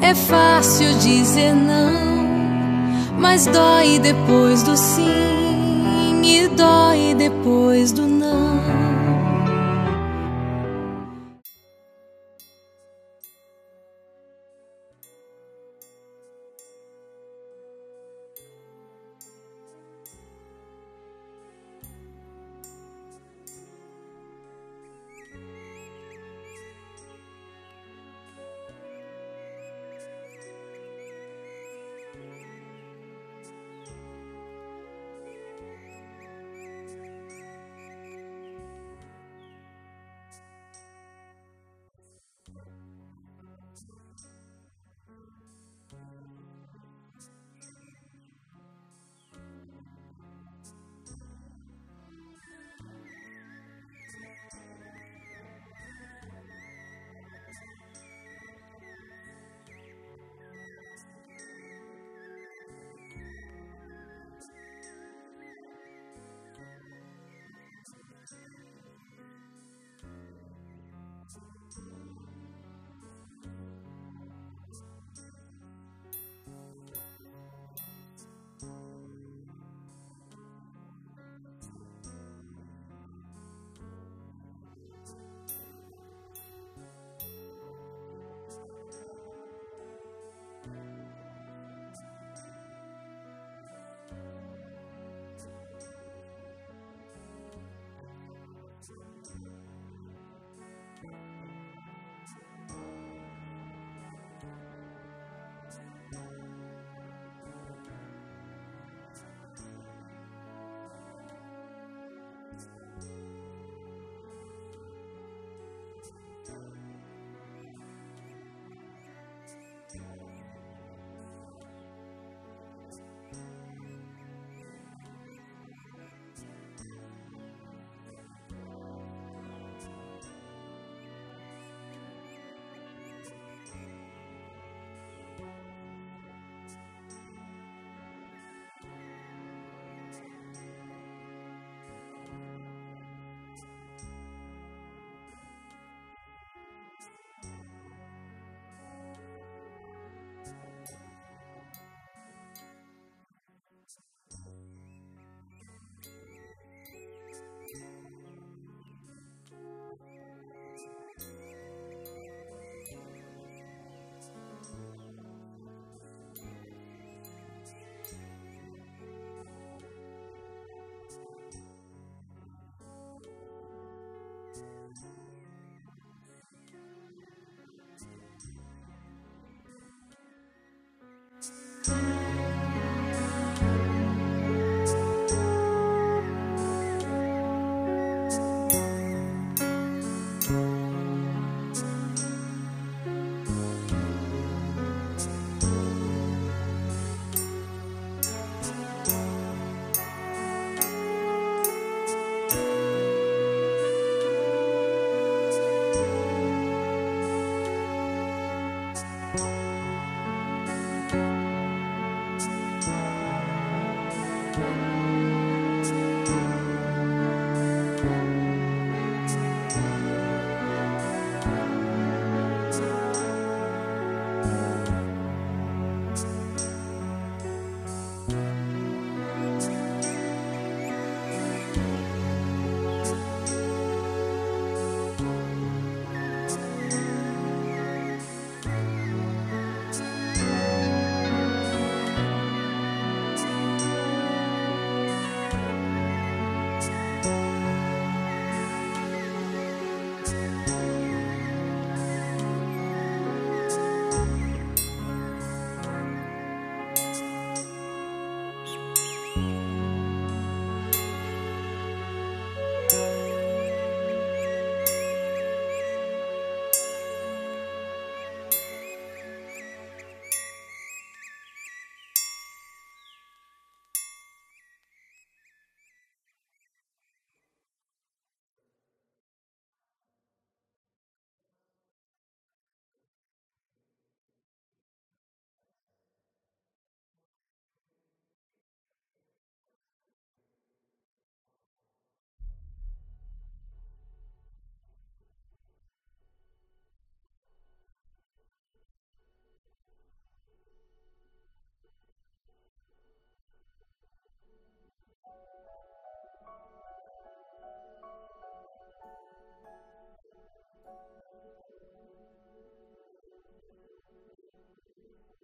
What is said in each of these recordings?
é fácil dizer não mas dói depois do sim e dói depois do não.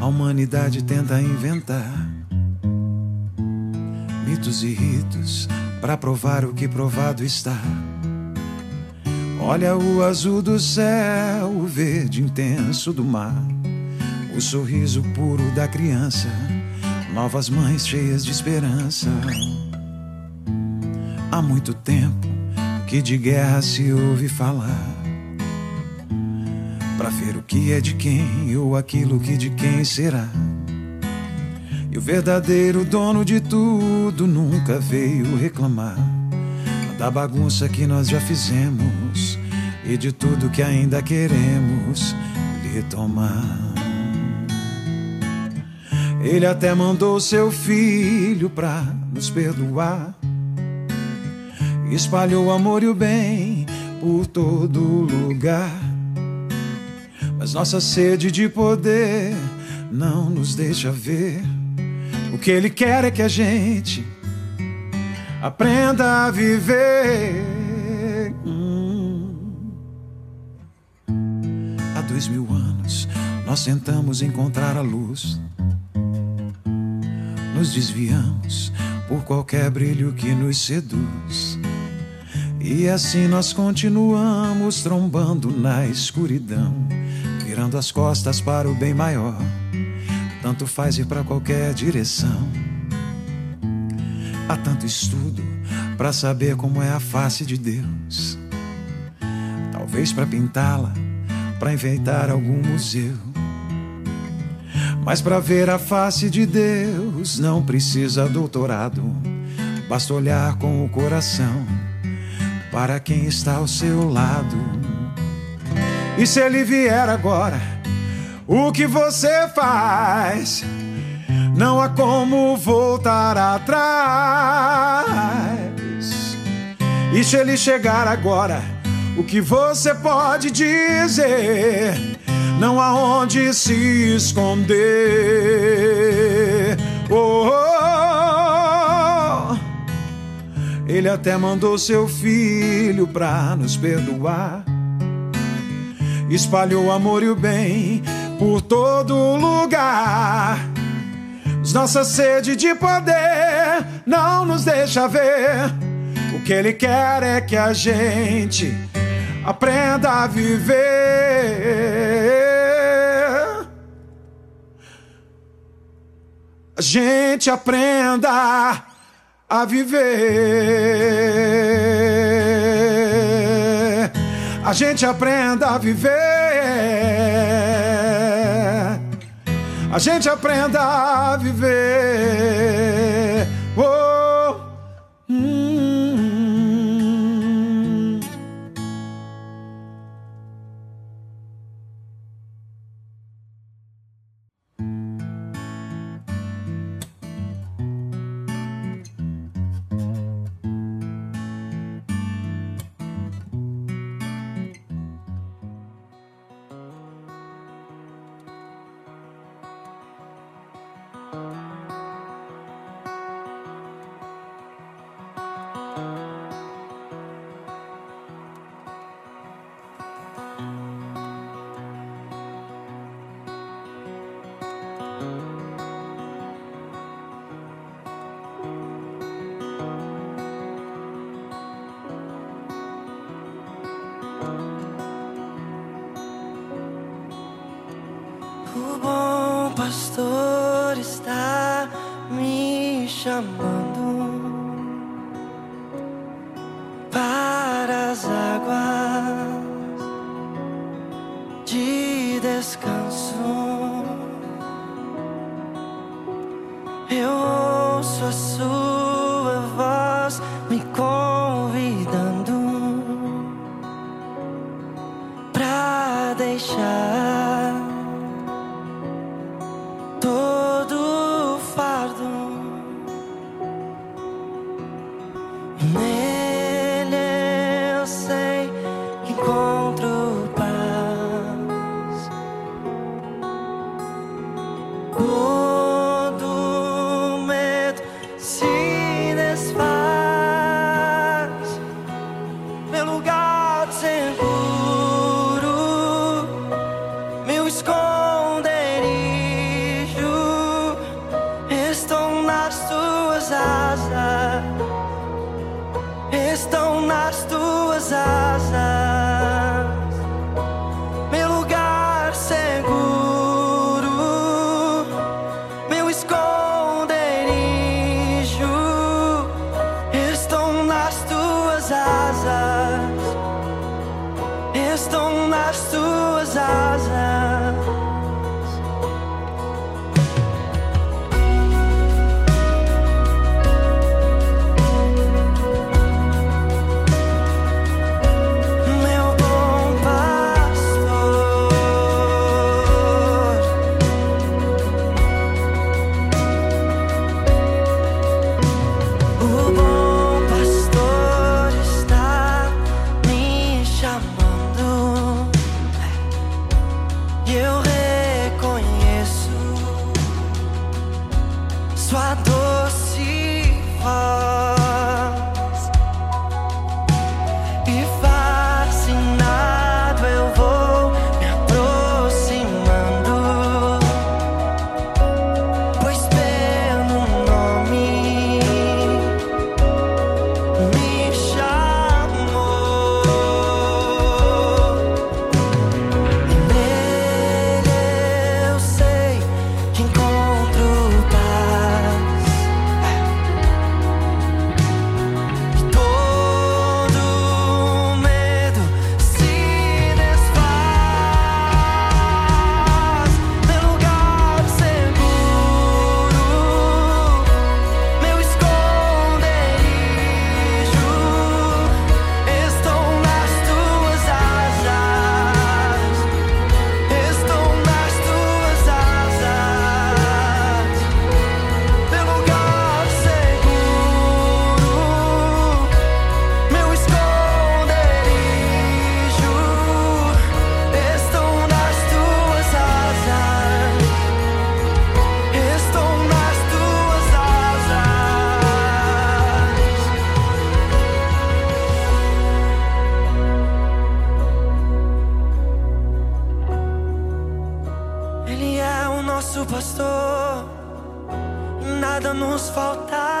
a humanidade tenta inventar mitos e ritos para provar o que provado está. Olha o azul do céu, o verde intenso do mar, o sorriso puro da criança, novas mães cheias de esperança. Há muito tempo que de guerra se ouve falar ver o que é de quem ou aquilo que de quem será. E o verdadeiro dono de tudo nunca veio reclamar da bagunça que nós já fizemos e de tudo que ainda queremos retomar. Ele até mandou seu filho pra nos perdoar. Espalhou o amor e o bem por todo lugar. Mas nossa sede de poder não nos deixa ver. O que ele quer é que a gente aprenda a viver. Hum. Há dois mil anos nós tentamos encontrar a luz. Nos desviamos por qualquer brilho que nos seduz. E assim nós continuamos trombando na escuridão virando as costas para o bem maior. Tanto faz ir para qualquer direção. Há tanto estudo para saber como é a face de Deus. Talvez para pintá-la, para enfeitar algum museu. Mas para ver a face de Deus não precisa doutorado, basta olhar com o coração para quem está ao seu lado. E se ele vier agora, o que você faz? Não há como voltar atrás. E se ele chegar agora, o que você pode dizer? Não há onde se esconder. Oh, oh, oh. Ele até mandou seu filho pra nos perdoar espalhou o amor e o bem por todo lugar. Nossa sede de poder não nos deixa ver. O que Ele quer é que a gente aprenda a viver. A gente aprenda a viver a gente aprenda a viver. A gente aprenda a viver. O me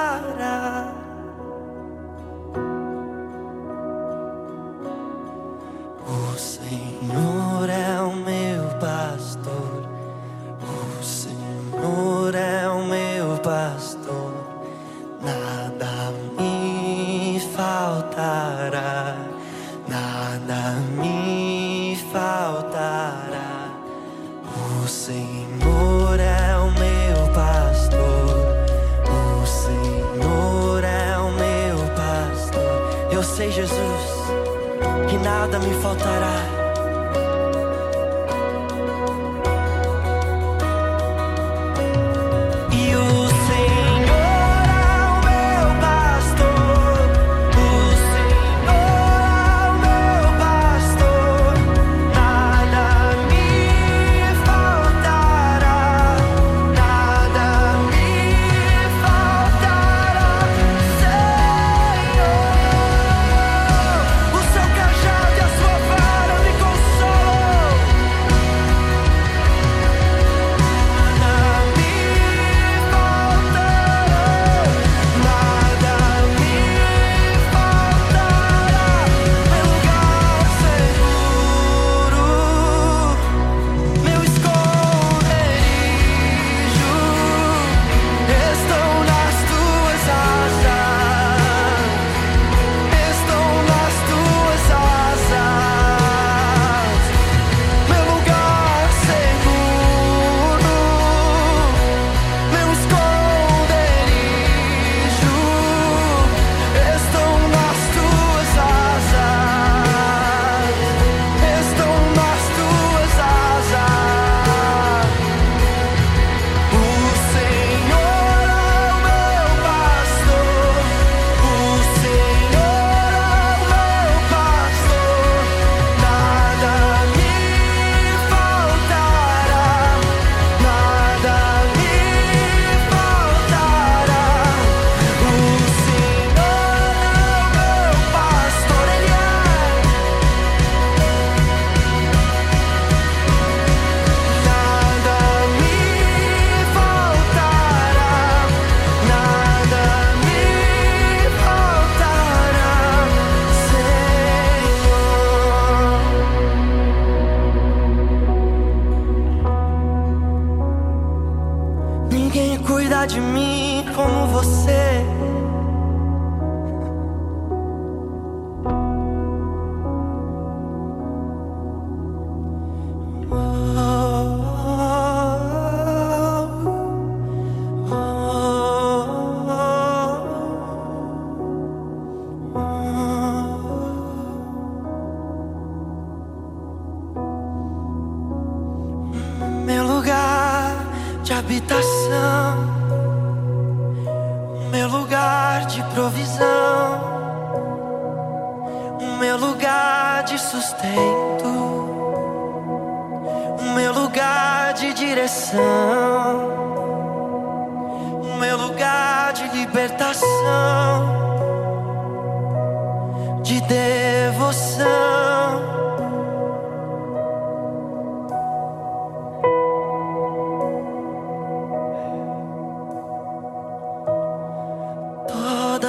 Ninguém cuida de mim como você.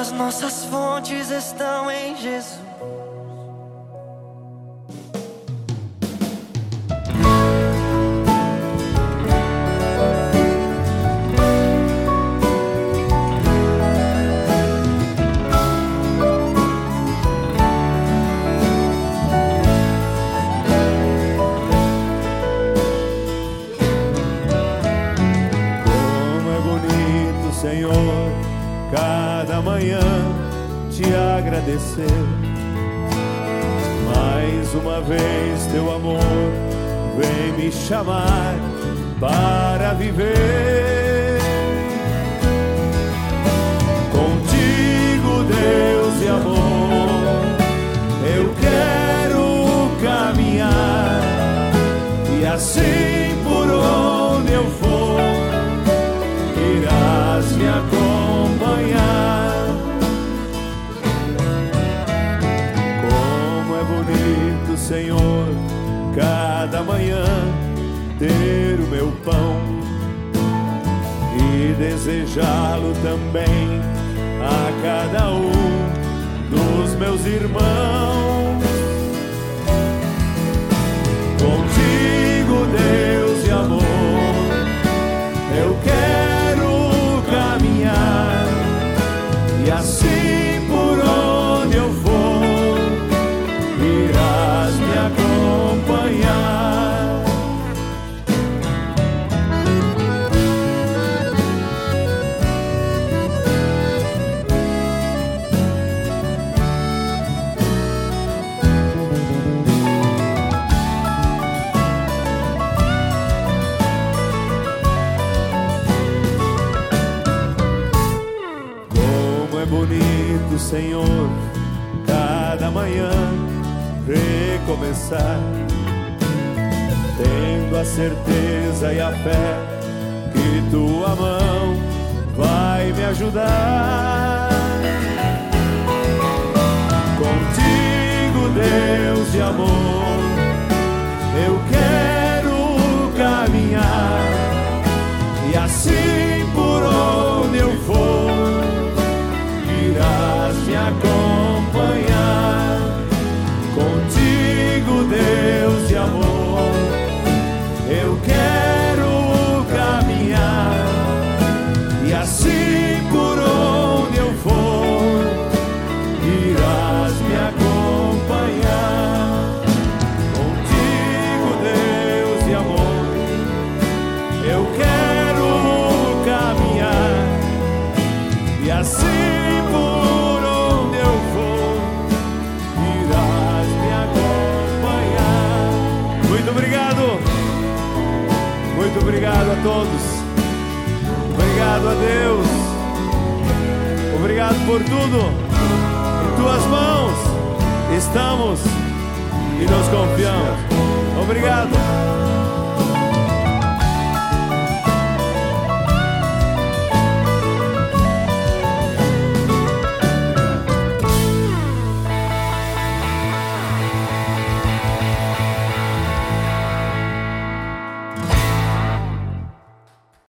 As nossas fontes estão em Jesus. chamar para viver. Contigo, Deus e amor, eu quero caminhar e assim. desejá-lo também a cada um dos meus irmãos. Contigo, Deus. passar, tendo a certeza e a fé que tua mão vai me ajudar. Contigo, Deus. a Deus. Obrigado por tudo. Em tuas mãos estamos e nos confiamos. Obrigado.